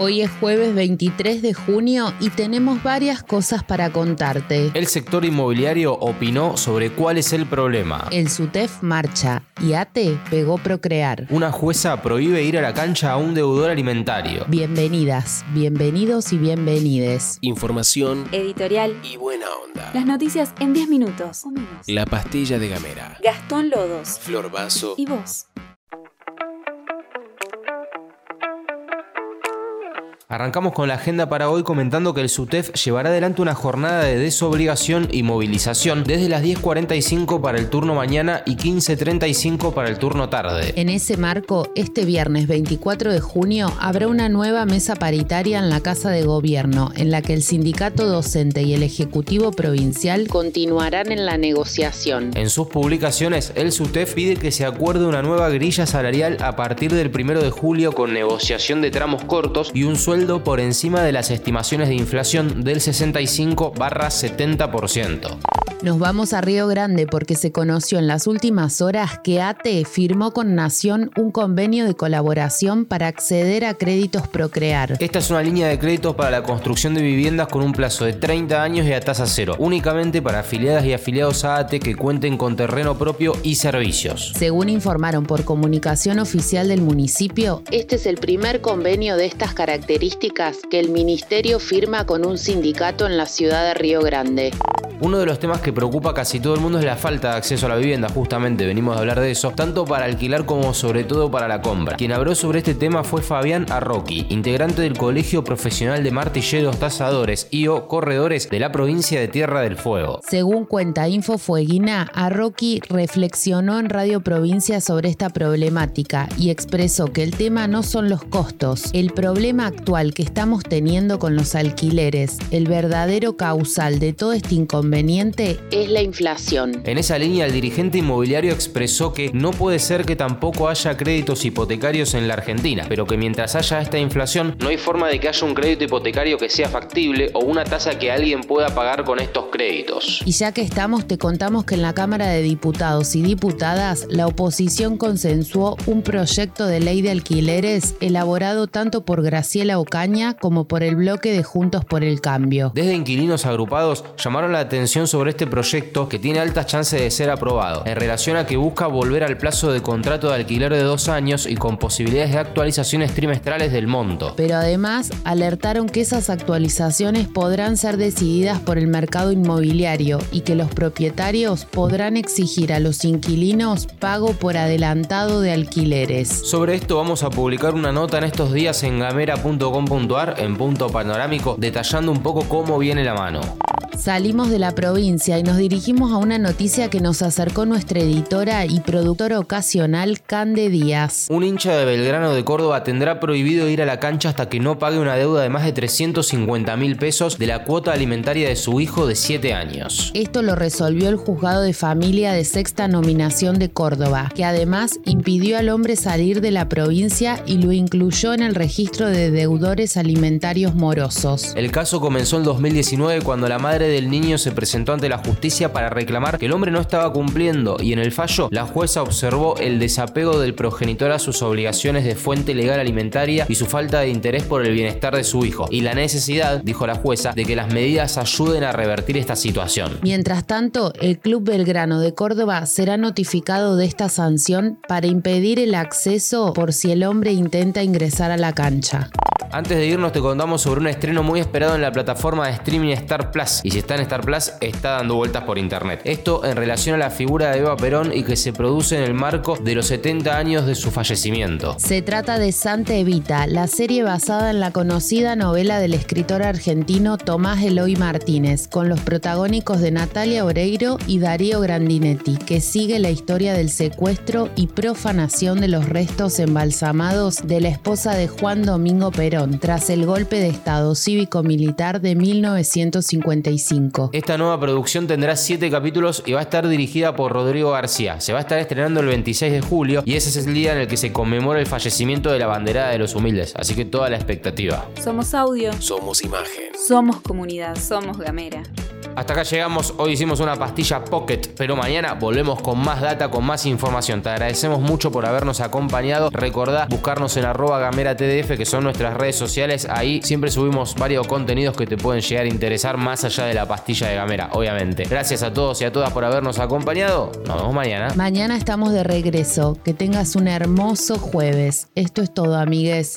Hoy es jueves 23 de junio y tenemos varias cosas para contarte. El sector inmobiliario opinó sobre cuál es el problema. El SUTEF marcha y ATE pegó Procrear. Una jueza prohíbe ir a la cancha a un deudor alimentario. Bienvenidas, bienvenidos y bienvenides. Información, Editorial. y buena onda. Las noticias en 10 minutos. La pastilla de Gamera. Gastón Lodos. Flor Vaso. ¿Y vos? Arrancamos con la agenda para hoy comentando que el SUTEF llevará adelante una jornada de desobligación y movilización desde las 10.45 para el turno mañana y 15.35 para el turno tarde. En ese marco, este viernes 24 de junio habrá una nueva mesa paritaria en la Casa de Gobierno, en la que el sindicato docente y el Ejecutivo Provincial continuarán en la negociación. En sus publicaciones, el SUTEF pide que se acuerde una nueva grilla salarial a partir del 1 de julio con negociación de tramos cortos y un sueldo por encima de las estimaciones de inflación del 65 barra 70%. Nos vamos a Río Grande porque se conoció en las últimas horas que ATE firmó con Nación un convenio de colaboración para acceder a créditos Procrear. Esta es una línea de créditos para la construcción de viviendas con un plazo de 30 años y a tasa cero, únicamente para afiliadas y afiliados a ATE que cuenten con terreno propio y servicios. Según informaron por comunicación oficial del municipio, este es el primer convenio de estas características que el ministerio firma con un sindicato en la ciudad de Río Grande. Uno de los temas que preocupa a casi todo el mundo es la falta de acceso a la vivienda, justamente venimos a hablar de eso, tanto para alquilar como sobre todo para la compra. Quien habló sobre este tema fue Fabián Arroqui, integrante del Colegio Profesional de Martilleros Tasadores y o Corredores de la provincia de Tierra del Fuego. Según cuenta Info Fueguina, Arroqui reflexionó en Radio Provincia sobre esta problemática y expresó que el tema no son los costos. El problema actual que estamos teniendo con los alquileres, el verdadero causal de todo este inconveniente es la inflación. En esa línea, el dirigente inmobiliario expresó que no puede ser que tampoco haya créditos hipotecarios en la Argentina, pero que mientras haya esta inflación, no hay forma de que haya un crédito hipotecario que sea factible o una tasa que alguien pueda pagar con estos créditos. Y ya que estamos, te contamos que en la Cámara de Diputados y Diputadas, la oposición consensuó un proyecto de ley de alquileres elaborado tanto por Graciela Ocaña como por el bloque de Juntos por el Cambio. Desde inquilinos agrupados llamaron la atención sobre este proyecto que tiene altas chances de ser aprobado, en relación a que busca volver al plazo de contrato de alquiler de dos años y con posibilidades de actualizaciones trimestrales del monto. Pero además alertaron que esas actualizaciones podrán ser decididas por el mercado inmobiliario y que los propietarios podrán exigir a los inquilinos pago por adelantado de alquileres. Sobre esto vamos a publicar una nota en estos días en gamera.com.ar en punto panorámico detallando un poco cómo viene la mano. Salimos de la provincia y nos dirigimos a una noticia que nos acercó nuestra editora y productora ocasional Cande Díaz. Un hincha de Belgrano de Córdoba tendrá prohibido ir a la cancha hasta que no pague una deuda de más de 350 mil pesos de la cuota alimentaria de su hijo de 7 años. Esto lo resolvió el juzgado de familia de sexta nominación de Córdoba, que además impidió al hombre salir de la provincia y lo incluyó en el registro de deudores alimentarios morosos. El caso comenzó en 2019 cuando la madre del niño se presentó ante la justicia para reclamar que el hombre no estaba cumpliendo y en el fallo la jueza observó el desapego del progenitor a sus obligaciones de fuente legal alimentaria y su falta de interés por el bienestar de su hijo y la necesidad, dijo la jueza, de que las medidas ayuden a revertir esta situación. Mientras tanto, el Club Belgrano de Córdoba será notificado de esta sanción para impedir el acceso por si el hombre intenta ingresar a la cancha. Antes de irnos te contamos sobre un estreno muy esperado en la plataforma de streaming Star Plus y si está en Star Plus está dando vueltas por internet. Esto en relación a la figura de Eva Perón y que se produce en el marco de los 70 años de su fallecimiento. Se trata de Santa Evita, la serie basada en la conocida novela del escritor argentino Tomás Eloy Martínez, con los protagónicos de Natalia Oreiro y Darío Grandinetti, que sigue la historia del secuestro y profanación de los restos embalsamados de la esposa de Juan Domingo Perón surgieron tras el golpe de Estado cívico-militar de 1955. Esta nueva producción tendrá 7 capítulos y va a estar dirigida por Rodrigo García. Se va a estar estrenando el 26 de julio y ese es el día en el que se conmemora el fallecimiento de la banderada de los humildes, así que toda la expectativa. Somos audio. Somos imagen. Somos comunidad. Somos gamera. Hasta acá llegamos, hoy hicimos una pastilla pocket, pero mañana volvemos con más data, con más información. Te agradecemos mucho por habernos acompañado. Recordá buscarnos en arroba gamera TDF, que son nuestras redes sociales. Ahí siempre subimos varios contenidos que te pueden llegar a interesar más allá de la pastilla de gamera, obviamente. Gracias a todos y a todas por habernos acompañado. Nos vemos mañana. Mañana estamos de regreso. Que tengas un hermoso jueves. Esto es todo, amigues.